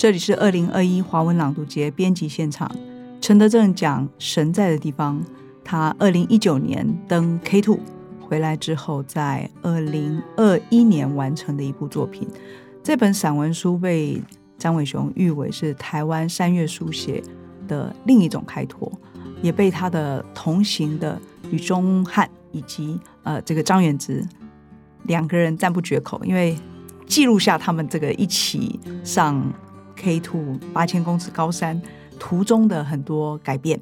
这里是二零二一华文朗读节编辑现场。陈德正讲《神在的地方》，他二零一九年登 K Two 回来之后，在二零二一年完成的一部作品。这本散文书被张伟雄誉为是台湾三月书写的另一种开拓，也被他的同行的吕中汉以及呃这个张远直两个人赞不绝口，因为记录下他们这个一起上。K Two 八千公尺高山途中的很多改变，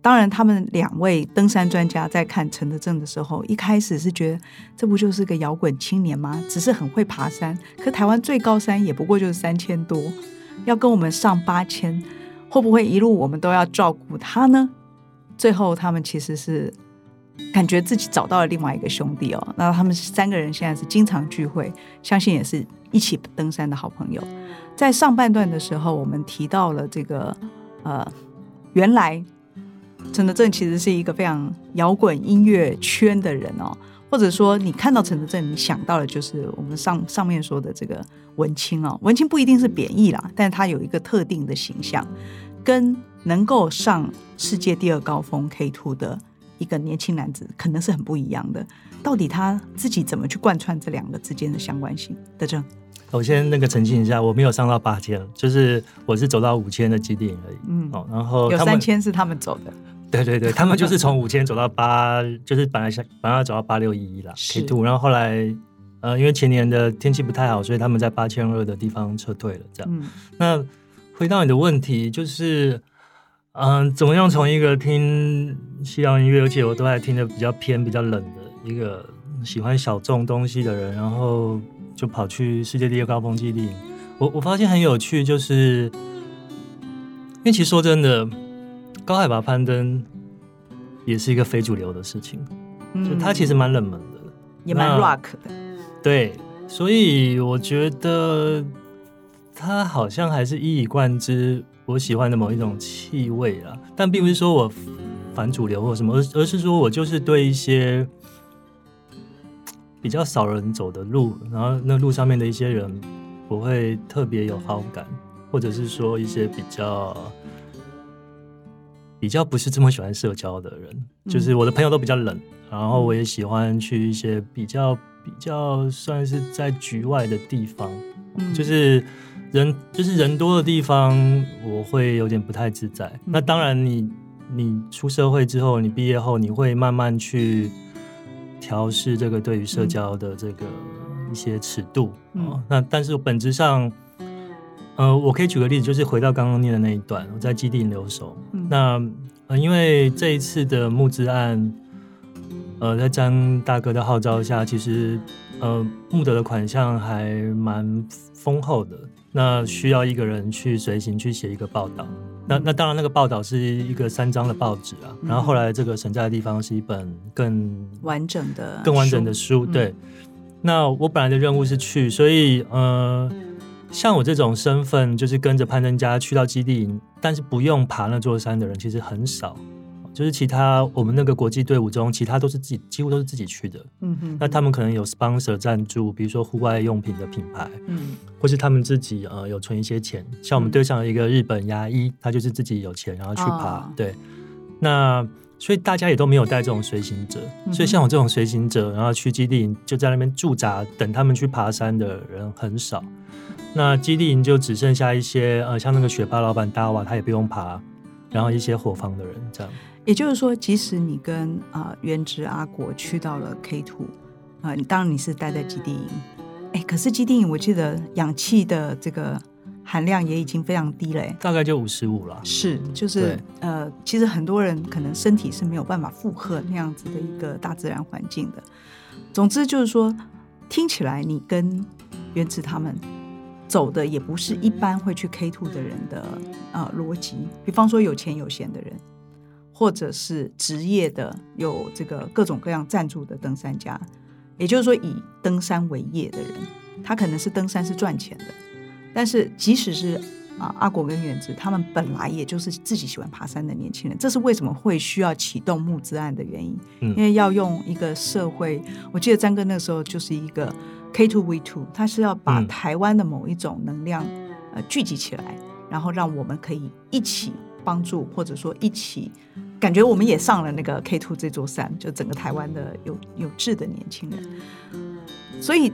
当然，他们两位登山专家在看陈德正的时候，一开始是觉得这不就是个摇滚青年吗？只是很会爬山，可台湾最高山也不过就是三千多，要跟我们上八千，会不会一路我们都要照顾他呢？最后，他们其实是感觉自己找到了另外一个兄弟哦。那他们三个人现在是经常聚会，相信也是一起登山的好朋友。在上半段的时候，我们提到了这个，呃，原来陈德正其实是一个非常摇滚音乐圈的人哦，或者说你看到陈德正，你想到的就是我们上上面说的这个文青哦，文青不一定是贬义啦，但是他有一个特定的形象，跟能够上世界第二高峰 K Two 的一个年轻男子，可能是很不一样的。到底他自己怎么去贯穿这两个之间的相关性？德正。我先那个澄清一下，我没有上到八千，就是我是走到五千的基地而已。嗯，哦，然后有三千是他们走的。对对对，他们就是从五千走到八，就是本来想本来要走到八六一一啦 K two，然后后来呃，因为前年的天气不太好，所以他们在八千二的地方撤退了。这样，那回到你的问题，就是嗯，怎么样从一个听西洋音乐，而且我都还听的比较偏、比较冷的一个喜欢小众东西的人，然后。就跑去世界第二高峰基地，我我发现很有趣，就是因为其实说真的，高海拔攀登也是一个非主流的事情，就它其实蛮冷门的，也蛮 rock 的，对，所以我觉得它好像还是一以贯之我喜欢的某一种气味啊，但并不是说我反主流或什么，而而是说我就是对一些。比较少人走的路，然后那路上面的一些人，我会特别有好感，或者是说一些比较比较不是这么喜欢社交的人，就是我的朋友都比较冷，然后我也喜欢去一些比较比较算是在局外的地方，就是人就是人多的地方，我会有点不太自在。那当然，你你出社会之后，你毕业后，你会慢慢去。调试这个对于社交的这个一些尺度啊，那但是本质上，呃，我可以举个例子，就是回到刚刚念的那一段，我在基地留守。那呃，因为这一次的募资案，呃，在张大哥的号召下，其实呃募得的款项还蛮丰厚的。那需要一个人去随行去写一个报道。那那当然，那个报道是一个三张的报纸啊。然后后来这个存在的地方是一本更完整的、更完整的书。对。那我本来的任务是去，所以呃，像我这种身份，就是跟着攀登家去到基地，但是不用爬那座山的人，其实很少。就是其他我们那个国际队伍中，其他都是自己几乎都是自己去的。嗯哼。那他们可能有 sponsor 赞助，比如说户外用品的品牌，嗯，或是他们自己呃有存一些钱。像我们队上一个日本牙医，他就是自己有钱，然后去爬。对。那所以大家也都没有带这种随行者，所以像我这种随行者，然后去基地营就在那边驻扎等他们去爬山的人很少。那基地营就只剩下一些呃，像那个雪巴老板大瓦，他也不用爬，然后一些火房的人这样。也就是说，即使你跟啊原职阿国去到了 K Two 啊，当然你是待在基地营，哎，可是基地营我记得氧气的这个含量也已经非常低了，大概就五十五了。是，就是呃，其实很多人可能身体是没有办法负荷那样子的一个大自然环境的。总之就是说，听起来你跟原职他们走的也不是一般会去 K Two 的人的呃逻辑，比方说有钱有闲的人。或者是职业的有这个各种各样赞助的登山家，也就是说以登山为业的人，他可能是登山是赚钱的。但是即使是啊阿果跟远志，他们本来也就是自己喜欢爬山的年轻人，这是为什么会需要启动募资案的原因。因为要用一个社会，我记得张哥那时候就是一个 K two V two，他是要把台湾的某一种能量呃聚集起来，然后让我们可以一起帮助，或者说一起感觉我们也上了那个 K Two 这座山，就整个台湾的有有志的年轻人。所以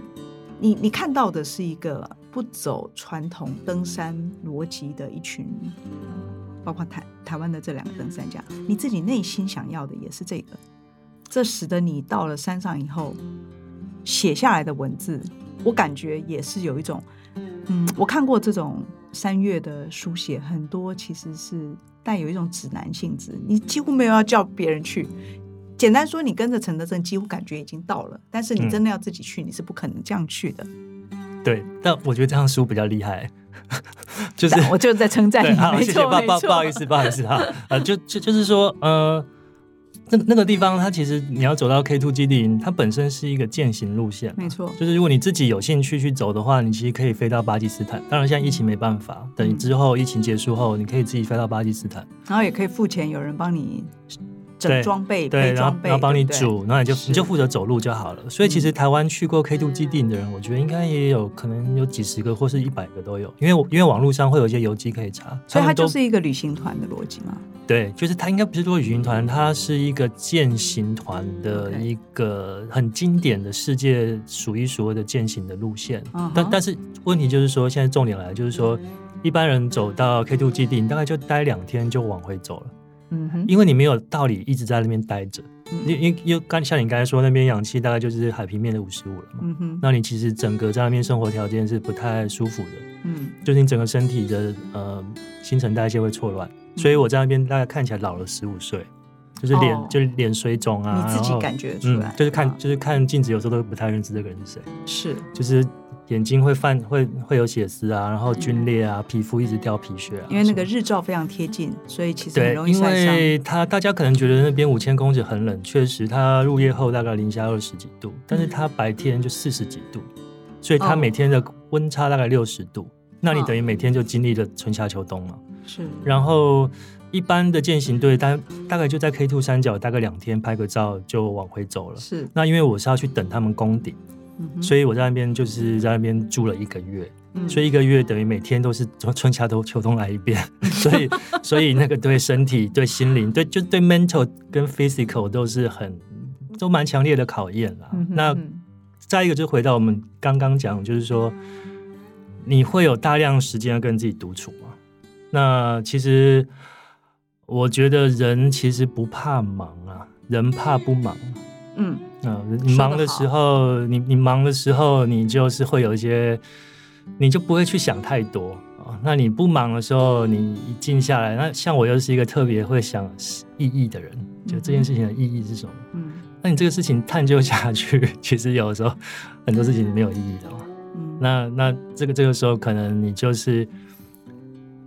你你看到的是一个不走传统登山逻辑的一群，包括台台湾的这两个登山家，你自己内心想要的也是这个，这使得你到了山上以后写下来的文字，我感觉也是有一种，嗯，我看过这种山岳的书写，很多其实是带有一种指南性质，你几乎没有要叫别人去。简单说，你跟着陈德正，几乎感觉已经到了，但是你真的要自己去，你是不可能这样去的。对，但我觉得这样书比较厉害，就是我就在称赞你，没错，不不不好意思，不好意思哈，呃，就就就是说，呃，那那个地方，它其实你要走到 K Two 基地营，它本身是一个践行路线，没错，就是如果你自己有兴趣去走的话，你其实可以飞到巴基斯坦。当然，现在疫情没办法，等之后疫情结束后，你可以自己飞到巴基斯坦，然后也可以付钱，有人帮你。整装备，对，然后然后帮你煮，然后你就你就负责走路就好了。所以其实台湾去过 K Two 基地的人，我觉得应该也有可能有几十个或是一百个都有，因为因为网络上会有一些游记可以查。所以它就是一个旅行团的逻辑吗？对，就是它应该不是说旅行团，它是一个践行团的一个很经典的世界数一数二的践行的路线。但但是问题就是说，现在重点来了，就是说一般人走到 K Two 基地，你大概就待两天就往回走了。嗯哼，因为你没有道理一直在那边待着，因因因为刚像你刚才说那边氧气大概就是海平面的五十五了嘛，嗯哼，那你其实整个在那边生活条件是不太舒服的，嗯，就是你整个身体的呃新陈代谢会错乱，所以我在那边大概看起来老了十五岁，就是脸就是脸水肿啊，你自己感觉出来，就是看就是看镜子有时候都不太认识这个人是谁，是。就是。眼睛会泛会会有血丝啊，然后皲裂啊，皮肤一直掉皮屑啊。因为那个日照非常贴近，所以其实很容易晒伤。因为它大家可能觉得那边五千公尺很冷，确实它入夜后大概零下二十几度，但是它白天就四十几度，所以它每天的温差大概六十度。那你等于每天就经历了春夏秋冬嘛？是。然后一般的践行队大大概就在 K Two 山脚，大概两天拍个照就往回走了。是。那因为我是要去等他们攻顶。所以我在那边就是在那边住了一个月，所以一个月等于每天都是从春夏都秋冬来一遍，所以所以那个对身体、对心灵、对就对 mental 跟 physical 都是很都蛮强烈的考验啦。那再一个就回到我们刚刚讲，就是说你会有大量时间要跟自己独处吗？那其实我觉得人其实不怕忙啊，人怕不忙。嗯，嗯，你忙的时候，你你忙的时候，你就是会有一些，你就不会去想太多啊。那你不忙的时候，你一静下来，那像我又是一个特别会想意义的人，就这件事情的意义是什么？嗯，那你这个事情探究下去，其实有的时候很多事情是没有意义的嘛。嗯，那那这个这个时候，可能你就是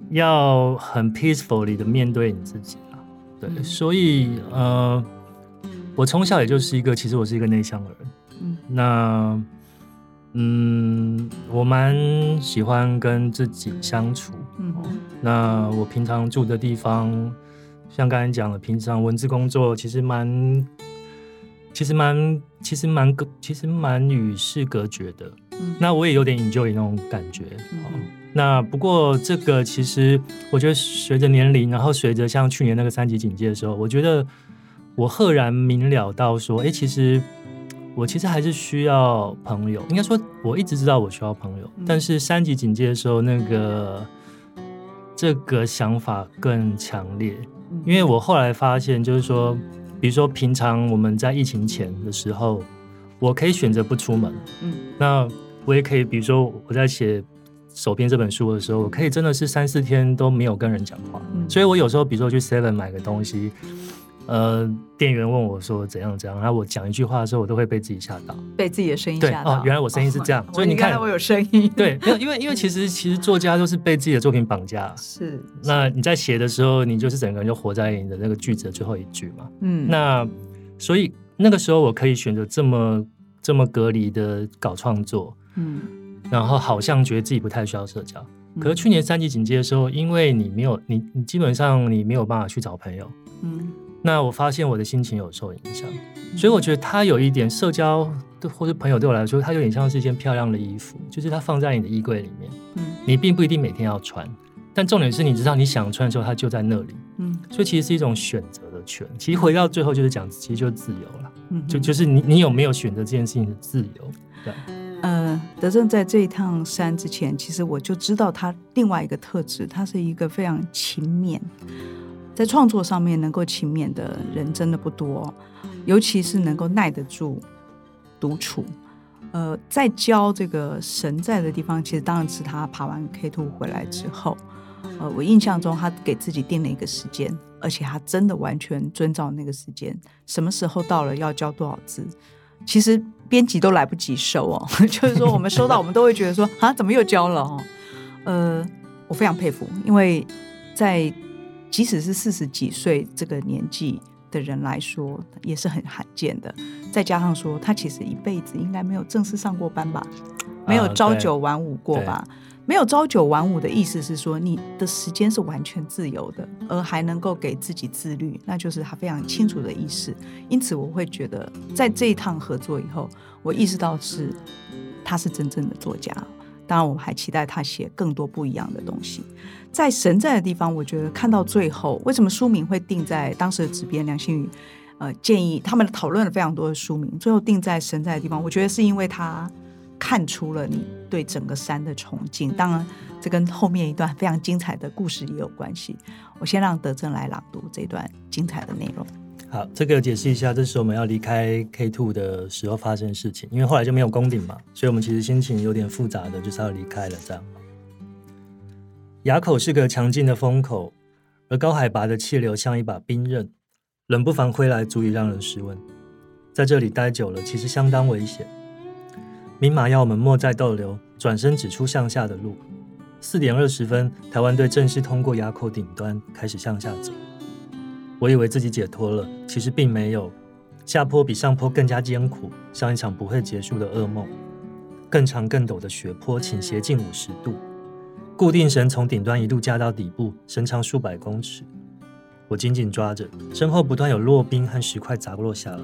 要很 peacefully 的面对你自己啊。对，所以呃。我从小也就是一个，其实我是一个内向的人。嗯，那嗯，我蛮喜欢跟自己相处。嗯，那我平常住的地方，像刚才讲的，平常文字工作其实蛮，其实蛮，其实蛮隔，其实蛮与世隔绝的。嗯，那我也有点 enjoy 那种感觉。嗯，那不过这个其实，我觉得随着年龄，然后随着像去年那个三级警戒的时候，我觉得。我赫然明了到说，哎，其实我其实还是需要朋友。应该说，我一直知道我需要朋友，但是三级警戒的时候，那个这个想法更强烈。因为我后来发现，就是说，比如说平常我们在疫情前的时候，我可以选择不出门，嗯，那我也可以，比如说我在写手边这本书的时候，我可以真的是三四天都没有跟人讲话。所以我有时候，比如说去 Seven 买个东西。呃，店员问我说怎样怎样，然后我讲一句话的时候，我都会被自己吓到，被自己的声音吓到。哦，原来我声音是这样，所以你看我有声音。对，因为因为其实其实作家都是被自己的作品绑架。是。那你在写的时候，你就是整个人就活在你的那个句子的最后一句嘛。嗯。那所以那个时候我可以选择这么这么隔离的搞创作。嗯。然后好像觉得自己不太需要社交，可是去年三级警戒的时候，因为你没有你你基本上你没有办法去找朋友。嗯。那我发现我的心情有受影响，所以我觉得它有一点社交，或者朋友对我来说，它有点像是一件漂亮的衣服，就是它放在你的衣柜里面。嗯，你并不一定每天要穿，但重点是你知道你想穿的时候，它就在那里。嗯，所以其实是一种选择的权。其实回到最后就是讲，其实就是自由了。嗯，就就是你你有没有选择这件事情的自由？对。呃，德正在这一趟山之前，其实我就知道他另外一个特质，他是一个非常勤勉，在创作上面能够勤勉的人真的不多，尤其是能够耐得住独处。呃，在教这个神在的地方，其实当然是他爬完 K two 回来之后，呃，我印象中他给自己定了一个时间，而且他真的完全遵照那个时间，什么时候到了要交多少字。其实编辑都来不及收哦，就是说我们收到，我们都会觉得说啊，怎么又交了哦？呃，我非常佩服，因为在即使是四十几岁这个年纪的人来说，也是很罕见的。再加上说，他其实一辈子应该没有正式上过班吧，没有朝九晚五过吧。没有朝九晚五的意思是说，你的时间是完全自由的，而还能够给自己自律，那就是他非常清楚的意思。因此，我会觉得在这一趟合作以后，我意识到是他是真正的作家。当然，我们还期待他写更多不一样的东西。在神在的地方，我觉得看到最后，为什么书名会定在当时的主编梁新宇呃建议他们讨论了非常多的书名，最后定在神在的地方，我觉得是因为他。看出了你对整个山的崇敬，当然这跟后面一段非常精彩的故事也有关系。我先让德正来朗读这段精彩的内容。好，这个解释一下，这是我们要离开 K Two 的时候发生的事情，因为后来就没有攻顶嘛，所以我们其实心情有点复杂的，就是要离开了。这样，垭口是个强劲的风口，而高海拔的气流像一把冰刃，冷不防挥来，足以让人失温。在这里待久了，其实相当危险。明码要我们莫再逗留，转身指出向下的路。四点二十分，台湾队正式通过垭口顶端，开始向下走。我以为自己解脱了，其实并没有。下坡比上坡更加艰苦，像一场不会结束的噩梦。更长更陡的雪坡倾斜近五十度，固定绳从顶端一路架到底部，绳长数百公尺。我紧紧抓着，身后不断有落冰和石块砸落下来，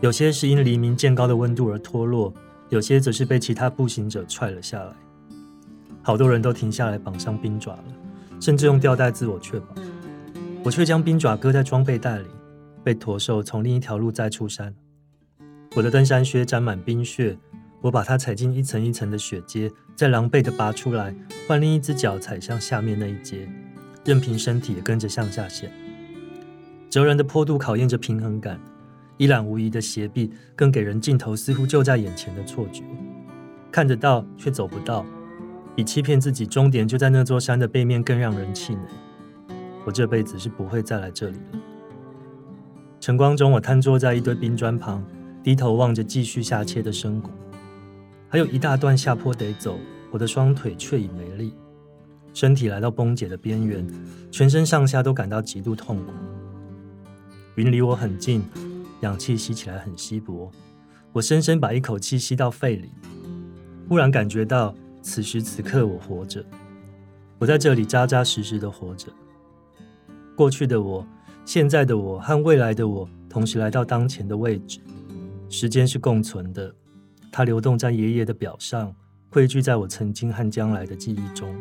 有些是因黎明渐高的温度而脱落。有些则是被其他步行者踹了下来，好多人都停下来绑上冰爪了，甚至用吊带自我确保。我却将冰爪搁在装备袋里，被驼兽从另一条路载出山。我的登山靴沾满冰雪，我把它踩进一层一层的雪阶，再狼狈地拔出来，换另一只脚踩向下面那一阶，任凭身体也跟着向下陷。折人的坡度考验着平衡感。一览无遗的斜壁，更给人镜头似乎就在眼前的错觉。看得到却走不到，比欺骗自己终点就在那座山的背面更让人气馁。我这辈子是不会再来这里了。晨光中，我瘫坐在一堆冰砖旁，低头望着继续下切的深谷。还有一大段下坡得走，我的双腿却已没力，身体来到崩解的边缘，全身上下都感到极度痛苦。云离我很近。氧气吸起来很稀薄，我深深把一口气吸到肺里，忽然感觉到此时此刻我活着，我在这里扎扎实实的活着。过去的我、现在的我和未来的我同时来到当前的位置，时间是共存的，它流动在爷爷的表上，汇聚在我曾经和将来的记忆中。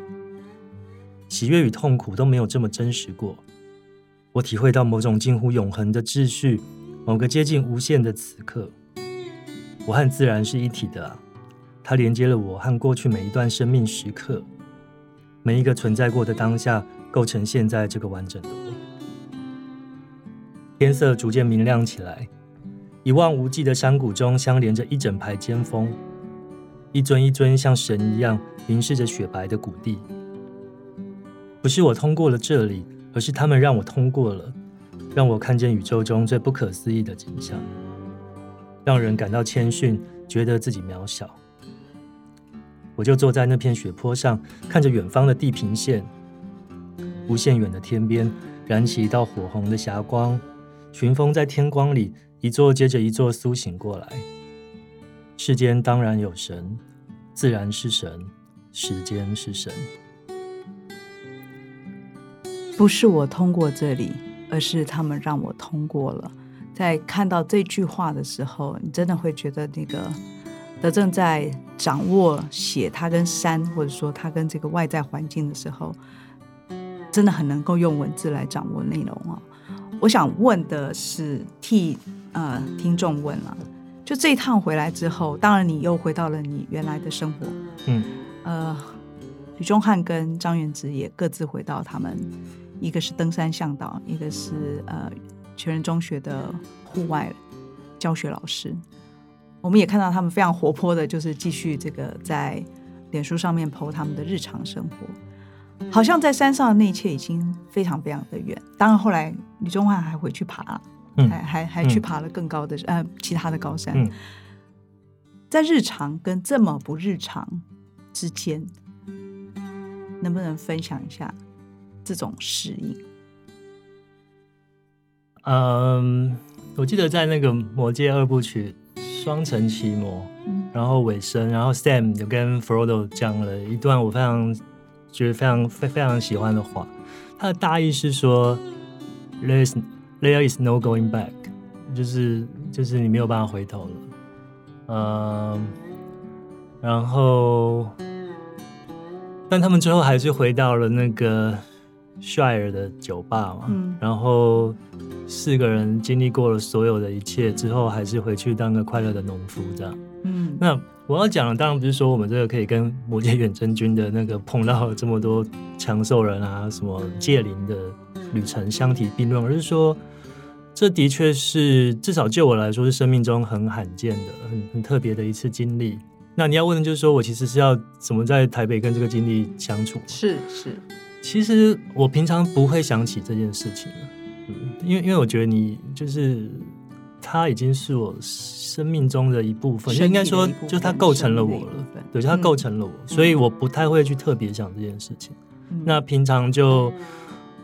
喜悦与痛苦都没有这么真实过，我体会到某种近乎永恒的秩序。某个接近无限的此刻，我和自然是一体的啊！它连接了我和过去每一段生命时刻，每一个存在过的当下，构成现在这个完整的我。天色逐渐明亮起来，一望无际的山谷中相连着一整排尖峰，一尊一尊像神一样凝视着雪白的谷地。不是我通过了这里，而是他们让我通过了。让我看见宇宙中最不可思议的景象，让人感到谦逊，觉得自己渺小。我就坐在那片雪坡上，看着远方的地平线，无限远的天边燃起一道火红的霞光，群峰在天光里一座接着一座苏醒过来。世间当然有神，自然是神，时间是神，不是我通过这里。而是他们让我通过了。在看到这句话的时候，你真的会觉得那个德正在掌握写他跟山，或者说他跟这个外在环境的时候，真的很能够用文字来掌握内容啊。我想问的是，替呃听众问了，就这一趟回来之后，当然你又回到了你原来的生活，嗯，呃，吕中汉跟张元直也各自回到他们，一个是登山向导，一个是呃全人中学的户外教学老师。我们也看到他们非常活泼的，就是继续这个在脸书上面 PO 他们的日常生活，好像在山上的那一切已经非常非常的远。当然后来李宗翰还回去爬，还还还去爬了更高的呃其他的高山。在日常跟这么不日常之间，能不能分享一下这种适应？嗯，我记得在那个《魔戒二部曲》。双城奇魔，然后尾声，然后 Sam 就跟 Frodo 讲了一段我非常觉得非常非非常喜欢的话。他的大意是说，There is there is no going back，就是就是你没有办法回头了。嗯，然后，但他们最后还是回到了那个 Shire 的酒吧嘛。嗯，然后。四个人经历过了所有的一切之后，还是回去当个快乐的农夫，这样。嗯，那我要讲的当然不是说我们这个可以跟魔界远征军的那个碰到这么多强兽人啊，什么界灵的旅程相提并论，而是说，这的确是至少就我来说是生命中很罕见的、很很特别的一次经历。那你要问的就是说我其实是要怎么在台北跟这个经历相处？是是，其实我平常不会想起这件事情因为因为我觉得你就是他已经是我生命中的一部分，应该说就他构成了我了，对，就他构成了我，所以我不太会去特别想这件事情。那平常就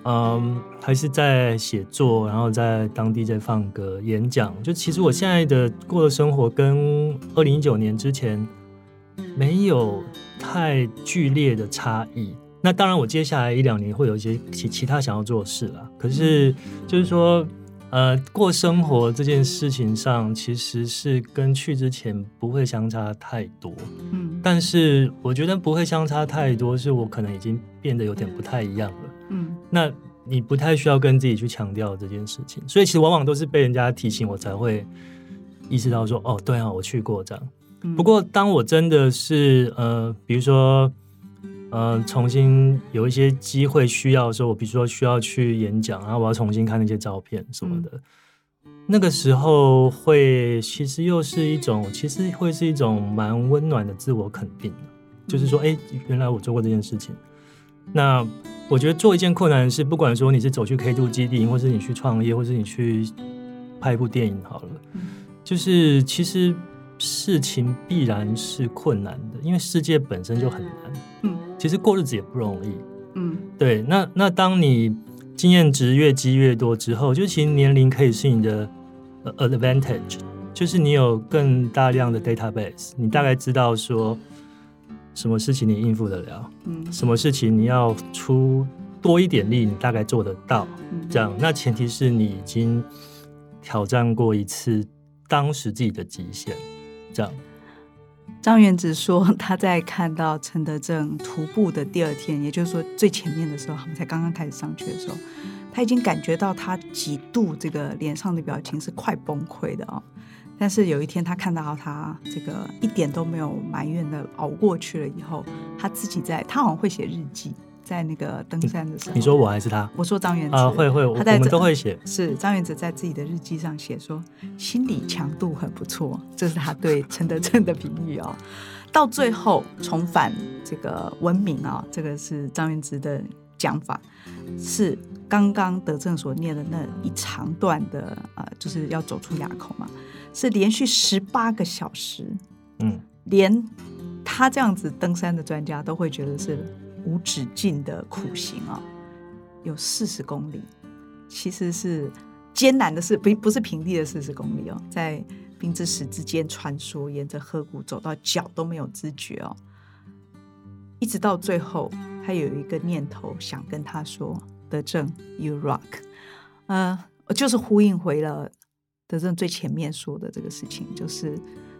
嗯，还是在写作，然后在当地在放歌、演讲。就其实我现在的过的生活跟二零一九年之前没有太剧烈的差异。那当然，我接下来一两年会有一些其其他想要做的事了。可是，就是说，呃，过生活这件事情上，其实是跟去之前不会相差太多。嗯，但是我觉得不会相差太多，是我可能已经变得有点不太一样了。嗯，那你不太需要跟自己去强调这件事情，所以其实往往都是被人家提醒，我才会意识到说，哦，对啊，我去过这样。不过，当我真的是呃，比如说。呃，重新有一些机会需要的时候，我比如说需要去演讲，然后我要重新看那些照片什么的，那个时候会其实又是一种，其实会是一种蛮温暖的自我肯定就是说，哎，原来我做过这件事情。那我觉得做一件困难的事，不管说你是走去 K two 基地，或是你去创业，或是你去拍一部电影好了，就是其实事情必然是困难的，因为世界本身就很难。嗯。其实过日子也不容易，嗯，对。那那当你经验值越积越多之后，就其实年龄可以是你的 advantage，就是你有更大量的 database，你大概知道说什么事情你应付得了，嗯，什么事情你要出多一点力，你大概做得到，这样。那前提是你已经挑战过一次当时自己的极限，这样。张元子说，他在看到陈德正徒步的第二天，也就是说最前面的时候，他们才刚刚开始上去的时候，他已经感觉到他几度这个脸上的表情是快崩溃的哦。但是有一天，他看到他这个一点都没有埋怨的熬过去了以后，他自己在，他好像会写日记。在那个登山的时候，你说我还是他？我说张元子啊，会会，我们都会写。是张元子在自己的日记上写说，心理强度很不错，这是他对陈德正的评语哦。到最后重返这个文明啊，这个是张元子的讲法，是刚刚德正所念的那一长段的呃，就是要走出垭口嘛，是连续十八个小时，嗯，连他这样子登山的专家都会觉得是。无止境的苦行啊，有四十公里，其实是艰难的是，不不是平地的四十公里哦，在冰之石之间穿梭，沿着河谷走到脚都没有知觉哦，一直到最后，他有一个念头想跟他说：“德正，You rock。”呃，就是呼应回了德正最前面说的这个事情，就是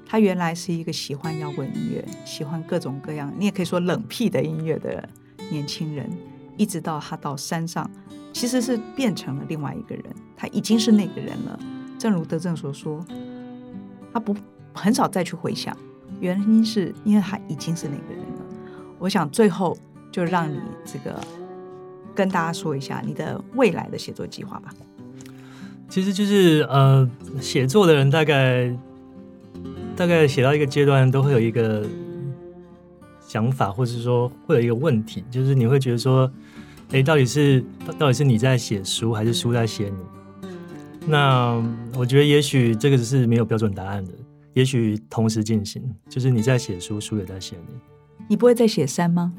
他原来是一个喜欢摇滚音乐、喜欢各种各样，你也可以说冷僻的音乐的年轻人，一直到他到山上，其实是变成了另外一个人，他已经是那个人了。正如德正所说，他不很少再去回想，原因是因为他已经是那个人了。我想最后就让你这个跟大家说一下你的未来的写作计划吧。其实就是呃，写作的人大概。大概写到一个阶段，都会有一个想法，或者是说会有一个问题，就是你会觉得说，哎，到底是到底是你在写书，还是书在写你？那我觉得也许这个是没有标准答案的，也许同时进行，就是你在写书，书也在写你。你不会再写山吗？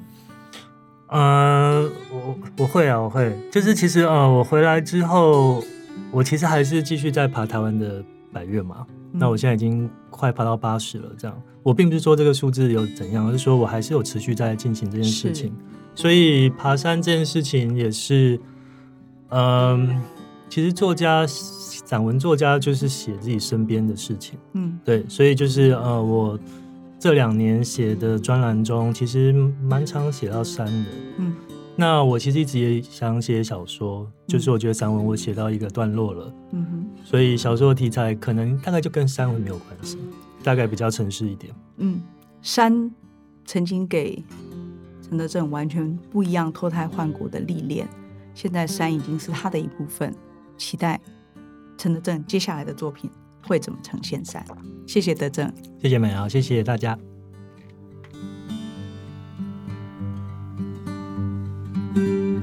嗯，我我会啊，我会。就是其实呃，我回来之后，我其实还是继续在爬台湾的百越嘛。那我现在已经快爬到八十了，这样。我并不是说这个数字有怎样，而是说我还是有持续在进行这件事情。所以爬山这件事情也是，嗯，其实作家、散文作家就是写自己身边的事情，嗯，对，所以就是呃，我这两年写的专栏中，其实蛮常写到山的，嗯。那我其实一直也想写小说，就是我觉得散文我写到一个段落了，嗯哼，所以小说的题材可能大概就跟山文没有关系，大概比较城市一点。嗯，山曾经给陈德正完全不一样脱胎换骨的历练，现在山已经是他的一部分。期待陈德正接下来的作品会怎么呈现山？谢谢德正，谢谢美瑶，谢谢大家。thank you